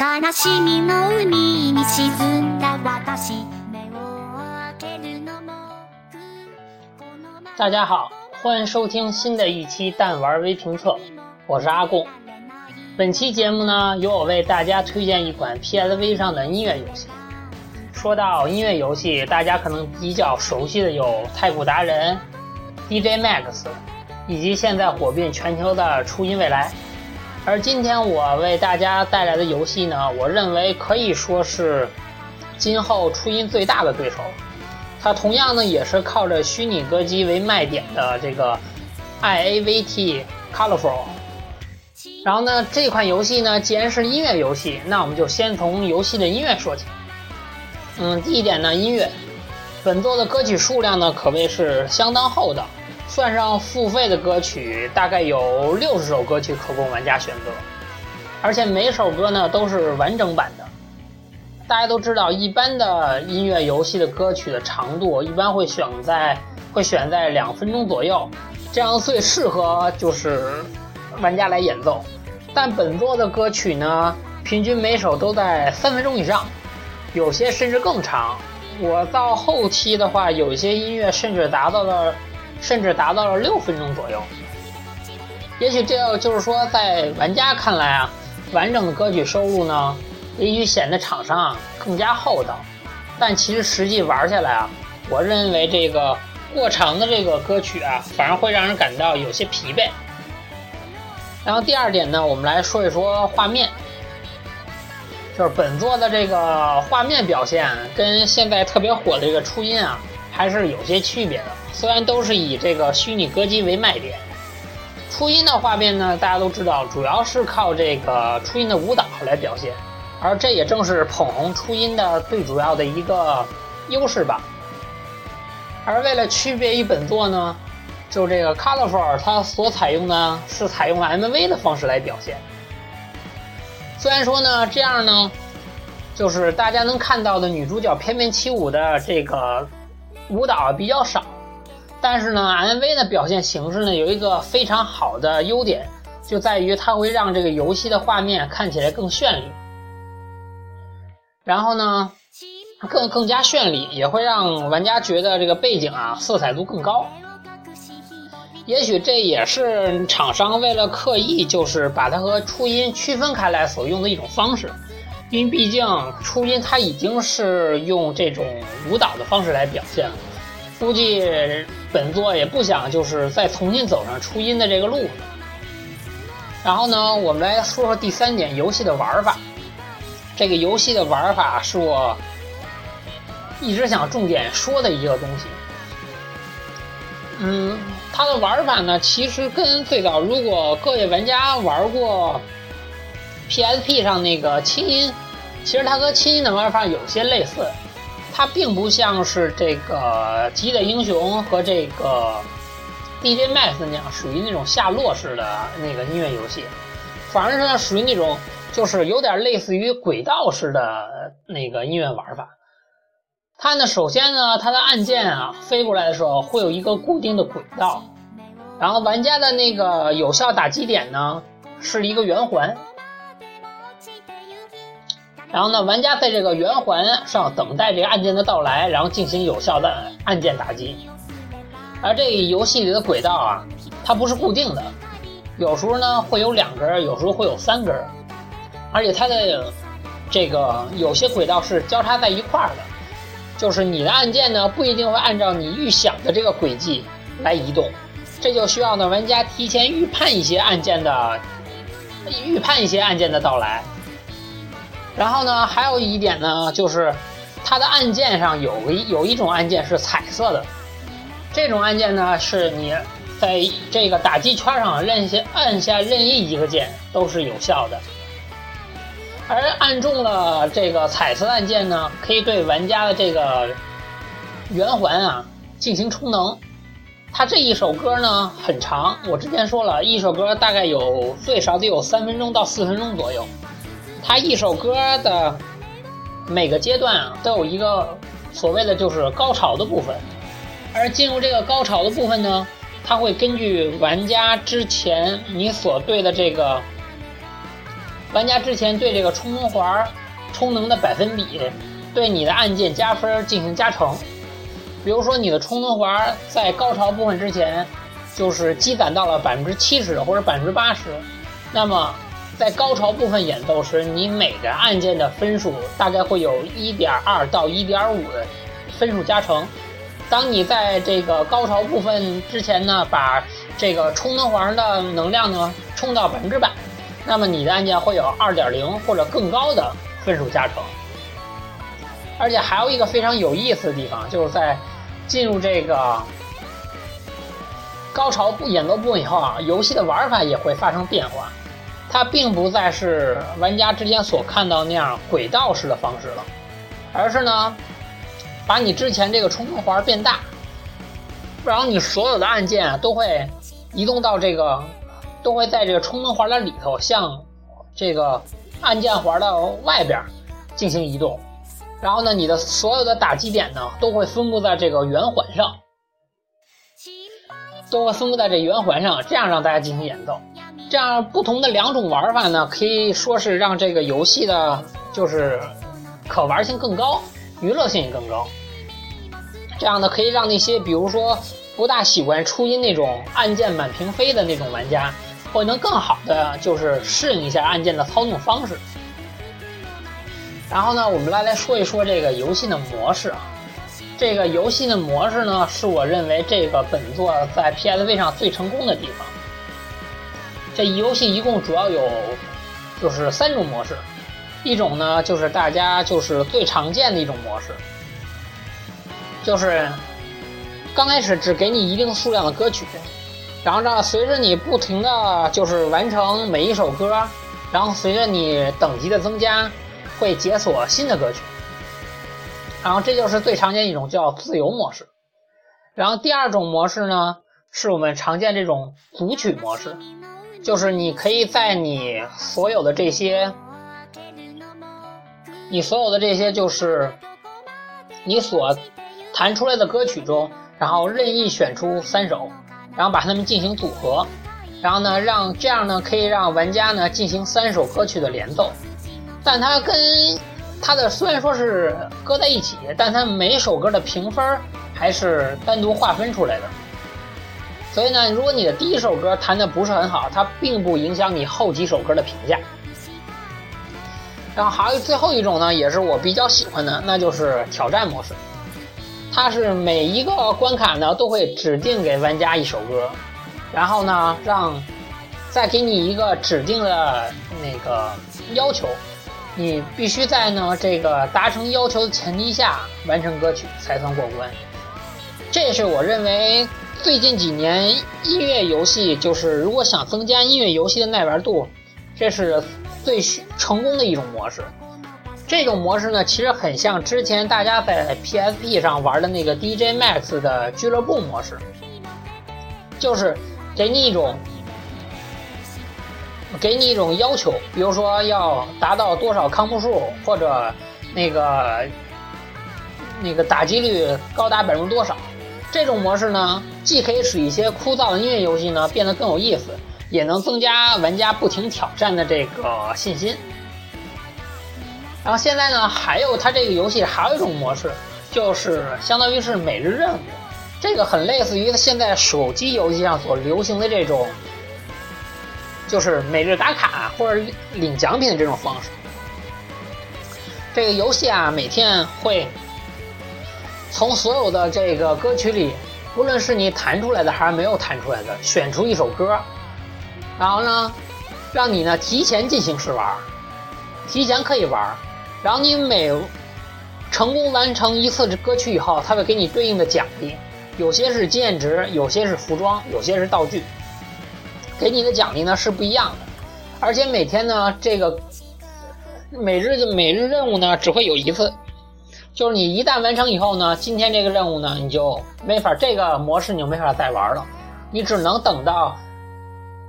悲しみの海に沈んだ私目を開けるのもこの大家好，欢迎收听新的一期弹丸微评测，我是阿贡。本期节目呢，由我为大家推荐一款 PSV 上的音乐游戏。说到音乐游戏，大家可能比较熟悉的有太鼓达人、DJ Max，以及现在火遍全球的初音未来。 而今天我为大家带来的游戏呢，我认为可以说是今后初音最大的对手。它同样呢，也是靠着虚拟歌姬为卖点的这个 IAVT Colorful。然后呢，这款游戏呢，既然是音乐游戏，那我们就先从游戏的音乐说起。嗯，第一点呢，音乐，本作的歌曲数量呢，可谓是相当厚道。算上付费的歌曲，大概有六十首歌曲可供玩家选择，而且每首歌呢都是完整版的。大家都知道，一般的音乐游戏的歌曲的长度一般会选在会选在两分钟左右，这样最适合就是玩家来演奏。但本作的歌曲呢，平均每首都在三分钟以上，有些甚至更长。我到后期的话，有些音乐甚至达到了。甚至达到了六分钟左右。也许这个就是说，在玩家看来啊，完整的歌曲收录呢，也许显得厂商啊更加厚道。但其实实际玩下来啊，我认为这个过长的这个歌曲啊，反而会让人感到有些疲惫。然后第二点呢，我们来说一说画面，就是本作的这个画面表现跟现在特别火的这个初音啊，还是有些区别的。虽然都是以这个虚拟歌姬为卖点，初音的画面呢，大家都知道，主要是靠这个初音的舞蹈来表现，而这也正是捧红初音的最主要的一个优势吧。而为了区别于本作呢，就这个 Colorful 它所采用的是采用 MV 的方式来表现。虽然说呢，这样呢，就是大家能看到的女主角翩翩起舞的这个舞蹈比较少。但是呢，MV 的表现形式呢有一个非常好的优点，就在于它会让这个游戏的画面看起来更绚丽，然后呢，更更加绚丽，也会让玩家觉得这个背景啊色彩度更高。也许这也是厂商为了刻意就是把它和初音区分开来所用的一种方式，因为毕竟初音它已经是用这种舞蹈的方式来表现了，估计。本作也不想就是再重新走上初音的这个路。然后呢，我们来说说第三点，游戏的玩法。这个游戏的玩法是我一直想重点说的一个东西。嗯，它的玩法呢，其实跟最早如果各位玩家玩过 PSP 上那个轻音，其实它和轻音的玩法有些类似。它并不像是这个《极的英雄》和这个 DJ Max 那样属于那种下落式的那个音乐游戏，反而是呢属于那种就是有点类似于轨道式的那个音乐玩法。它呢，首先呢，它的按键啊飞过来的时候会有一个固定的轨道，然后玩家的那个有效打击点呢是一个圆环。然后呢，玩家在这个圆环上等待这个按键的到来，然后进行有效的按键打击。而这游戏里的轨道啊，它不是固定的，有时候呢会有两根，有时候会有三根，而且它的这个有些轨道是交叉在一块儿的，就是你的按键呢不一定会按照你预想的这个轨迹来移动，这就需要呢玩家提前预判一些按键的预判一些按键的到来。然后呢，还有一点呢，就是它的按键上有一有一种按键是彩色的，这种按键呢，是你在这个打击圈上任下按下任意一个键都是有效的，而按中了这个彩色按键呢，可以对玩家的这个圆环啊进行充能。它这一首歌呢很长，我之前说了一首歌大概有最少得有三分钟到四分钟左右。它一首歌的每个阶段啊，都有一个所谓的就是高潮的部分，而进入这个高潮的部分呢，它会根据玩家之前你所对的这个玩家之前对这个充能环充能的百分比对你的按键加分进行加成。比如说你的充能环在高潮部分之前就是积攒到了百分之七十或者百分之八十，那么在高潮部分演奏时，你每个按键的分数大概会有一点二到一点五的分数加成。当你在这个高潮部分之前呢，把这个充能环的能量呢充到百分之百，那么你的按键会有二点零或者更高的分数加成。而且还有一个非常有意思的地方，就是在进入这个高潮部演奏部分以后啊，游戏的玩法也会发生变化。它并不再是玩家之前所看到那样轨道式的方式了，而是呢。把你之前这个冲能环变大，然后你所有的按键啊都会移动到这个，都会在这个冲能环的里头，向这个按键环的外边进行移动。然后呢，你的所有的打击点呢都会分布在这个圆环上，都会分布在这圆环上，这样让大家进行演奏。这样不同的两种玩法呢，可以说是让这个游戏的就是可玩性更高。娱乐性也更高，这样呢可以让那些比如说不大喜欢初音那种按键满屏飞的那种玩家，会能更好的就是适应一下按键的操纵方式。然后呢，我们来来说一说这个游戏的模式啊。这个游戏的模式呢，是我认为这个本作在 PSV 上最成功的地方。这游戏一共主要有就是三种模式。一种呢，就是大家就是最常见的一种模式，就是刚开始只给你一定数量的歌曲，然后呢，随着你不停的就是完成每一首歌，然后随着你等级的增加，会解锁新的歌曲，然后这就是最常见一种叫自由模式。然后第二种模式呢，是我们常见这种组曲模式，就是你可以在你所有的这些。你所有的这些就是你所弹出来的歌曲中，然后任意选出三首，然后把它们进行组合，然后呢，让这样呢可以让玩家呢进行三首歌曲的连奏，但它跟它的虽然说是搁在一起，但它每首歌的评分还是单独划分出来的。所以呢，如果你的第一首歌弹的不是很好，它并不影响你后几首歌的评价。然后还有最后一种呢，也是我比较喜欢的，那就是挑战模式。它是每一个关卡呢都会指定给玩家一首歌，然后呢让再给你一个指定的那个要求，你必须在呢这个达成要求的前提下完成歌曲才算过关。这是我认为最近几年音乐游戏就是如果想增加音乐游戏的耐玩度，这是。最成功的一种模式，这种模式呢，其实很像之前大家在 PSP 上玩的那个 DJ Max 的俱乐部模式，就是给你一种，给你一种要求，比如说要达到多少康步数，或者那个那个打击率高达百分之多少。这种模式呢，既可以使一些枯燥的音乐游戏呢变得更有意思。也能增加玩家不停挑战的这个信心。然后现在呢，还有它这个游戏还有一种模式，就是相当于是每日任务，这个很类似于现在手机游戏上所流行的这种，就是每日打卡或者领奖品的这种方式。这个游戏啊，每天会从所有的这个歌曲里，无论是你弹出来的还是没有弹出来的，选出一首歌。然后呢，让你呢提前进行试玩，提前可以玩。然后你每成功完成一次歌曲以后，它会给你对应的奖励，有些是经验值，有些是服装，有些是道具。给你的奖励呢是不一样的，而且每天呢这个每日的每日任务呢只会有一次，就是你一旦完成以后呢，今天这个任务呢你就没法这个模式你就没法再玩了，你只能等到。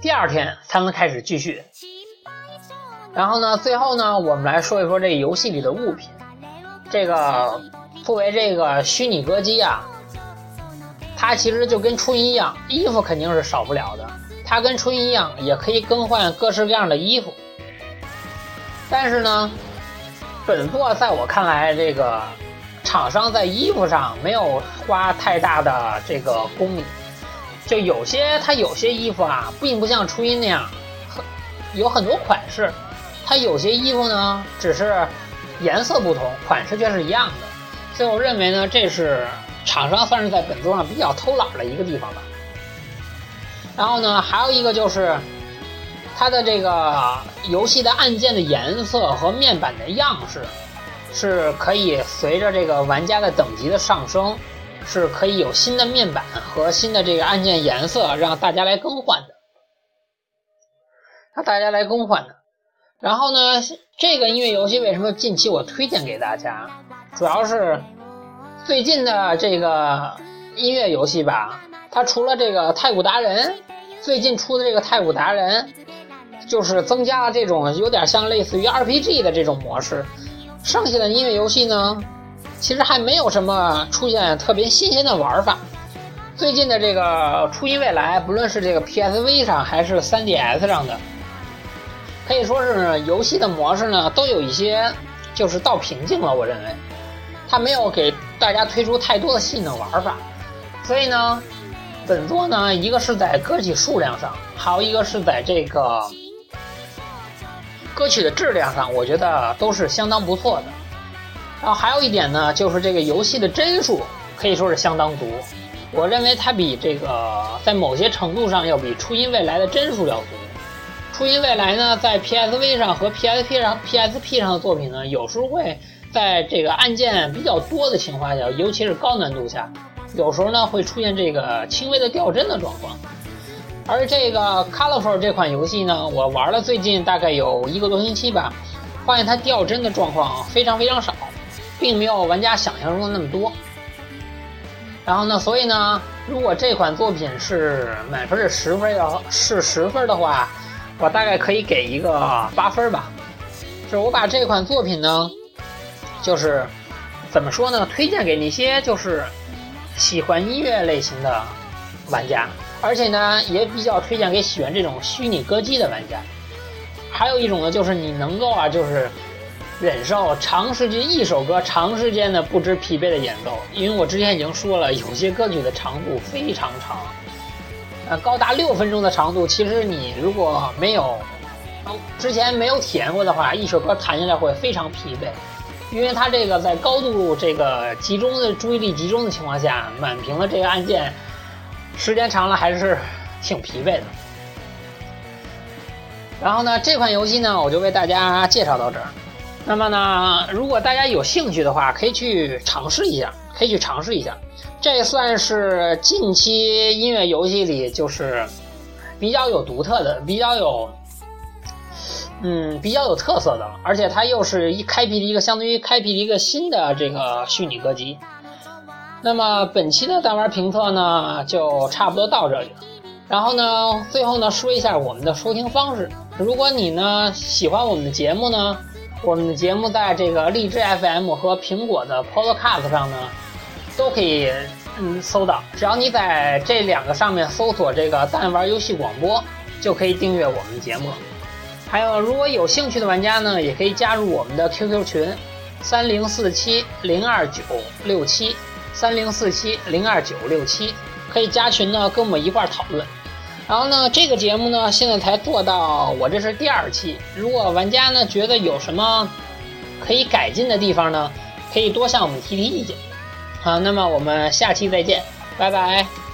第二天才能开始继续。然后呢，最后呢，我们来说一说这游戏里的物品。这个作为这个虚拟歌姬啊，它其实就跟初音一样，衣服肯定是少不了的。它跟初音一样，也可以更换各式各样的衣服。但是呢，本作在我看来，这个厂商在衣服上没有花太大的这个功力。就有些它有些衣服啊，并不像初音那样，有很多款式。它有些衣服呢，只是颜色不同，款式却是一样的。所以我认为呢，这是厂商算是在本作上比较偷懒的一个地方吧。然后呢，还有一个就是它的这个游戏的按键的颜色和面板的样式，是可以随着这个玩家的等级的上升。是可以有新的面板和新的这个按键颜色，让大家来更换的，让大家来更换的。然后呢，这个音乐游戏为什么近期我推荐给大家？主要是最近的这个音乐游戏吧，它除了这个太古达人，最近出的这个太古达人，就是增加了这种有点像类似于 RPG 的这种模式。剩下的音乐游戏呢？其实还没有什么出现特别新鲜的玩法。最近的这个初音未来，不论是这个 PSV 上还是 3DS 上的，可以说是游戏的模式呢，都有一些就是到瓶颈了。我认为，它没有给大家推出太多的新的玩法。所以呢，本作呢，一个是在歌曲数量上，还有一个是在这个歌曲的质量上，我觉得都是相当不错的。然后还有一点呢，就是这个游戏的帧数可以说是相当足。我认为它比这个在某些程度上要比初音未来的帧数要足。初音未来呢，在 PSV 上和 PSP 上 PSP 上的作品呢，有时候会在这个按键比较多的情况下，尤其是高难度下，有时候呢会出现这个轻微的掉帧的状况。而这个 Colorful 这款游戏呢，我玩了最近大概有一个多星期吧，发现它掉帧的状况非常非常少。并没有玩家想象中的那么多。然后呢，所以呢，如果这款作品是满分是十分，要是十分的话，我大概可以给一个八分吧。就是我把这款作品呢，就是怎么说呢，推荐给那些就是喜欢音乐类型的玩家，而且呢，也比较推荐给喜欢这种虚拟歌姬的玩家。还有一种呢，就是你能够啊，就是。忍受长时间一首歌长时间的不知疲惫的演奏，因为我之前已经说了，有些歌曲的长度非常长，呃，高达六分钟的长度。其实你如果没有之前没有体验过的话，一首歌弹下来会非常疲惫，因为它这个在高度这个集中的注意力集中的情况下，满屏的这个按键，时间长了还是挺疲惫的。然后呢，这款游戏呢，我就为大家介绍到这儿。那么呢，如果大家有兴趣的话，可以去尝试一下，可以去尝试一下。这算是近期音乐游戏里就是比较有独特的、比较有嗯比较有特色的。而且它又是一开辟了一个相当于开辟了一个新的这个虚拟歌姬。那么本期的弹丸评测呢，就差不多到这里了。然后呢，最后呢说一下我们的收听方式。如果你呢喜欢我们的节目呢。我们的节目在这个荔枝 FM 和苹果的 Podcast 上呢，都可以嗯搜到。只要你在这两个上面搜索这个“弹玩游戏广播”，就可以订阅我们的节目。还有，如果有兴趣的玩家呢，也可以加入我们的 QQ 群：三零四七零二九六七三零四七零二九六七，可以加群呢，跟我们一块儿讨论。然后呢，这个节目呢，现在才做到我这是第二期。如果玩家呢觉得有什么可以改进的地方呢，可以多向我们提提意见。好，那么我们下期再见，拜拜。